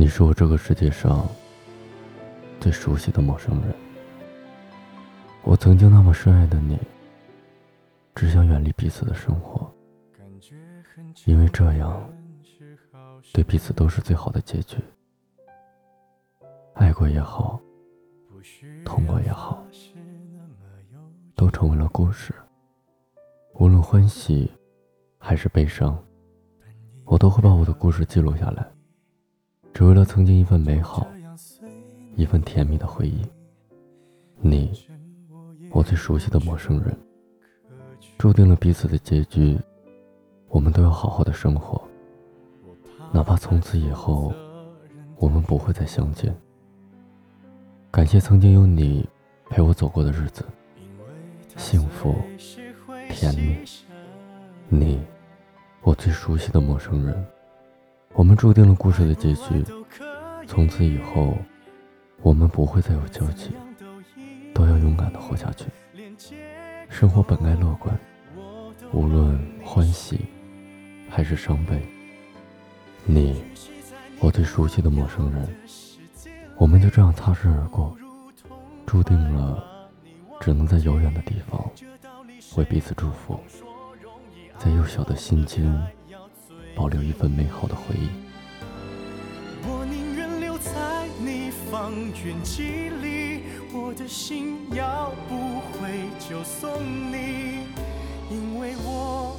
你是我这个世界上最熟悉的陌生人。我曾经那么深爱的你，只想远离彼此的生活，因为这样对彼此都是最好的结局。爱过也好，痛过也好，都成为了故事。无论欢喜还是悲伤，我都会把我的故事记录下来，只为了曾经一份美好，一份甜蜜的回忆。你，我最熟悉的陌生人，注定了彼此的结局。我们都要好好的生活，哪怕从此以后我们不会再相见。感谢曾经有你陪我走过的日子，幸福。甜蜜，你，我最熟悉的陌生人。我们注定了故事的结局，从此以后，我们不会再有交集，都要勇敢的活下去。生活本该乐观，无论欢喜还是伤悲。你，我最熟悉的陌生人。我们就这样擦身而过，注定了，只能在遥远的地方。为彼此祝福，在幼小的心间保留一份美好的回忆。我宁愿留在你方圆几里，我的心要不回就送你，因为我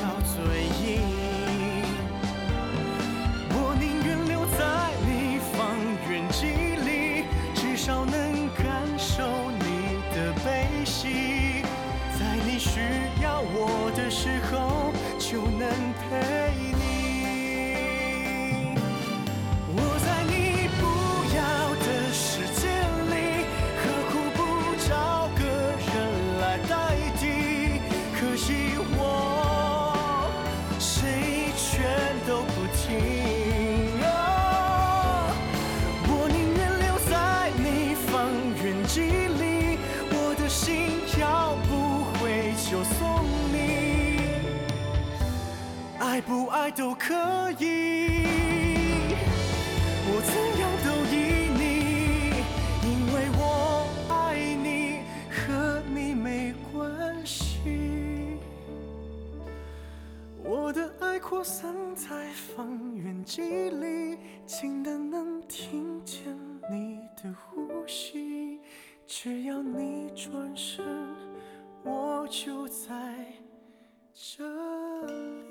要嘴硬。我宁愿留在你方圆几里，至少能感受你的悲喜，在你需要我的时候就能陪都不停啊我宁愿留在你方圆几里我的心要不回就送你。爱不爱都可以我怎样都依你因为我爱你和你没关系。我的爱扩散记里，静的能听见你的呼吸。只要你转身，我就在这里。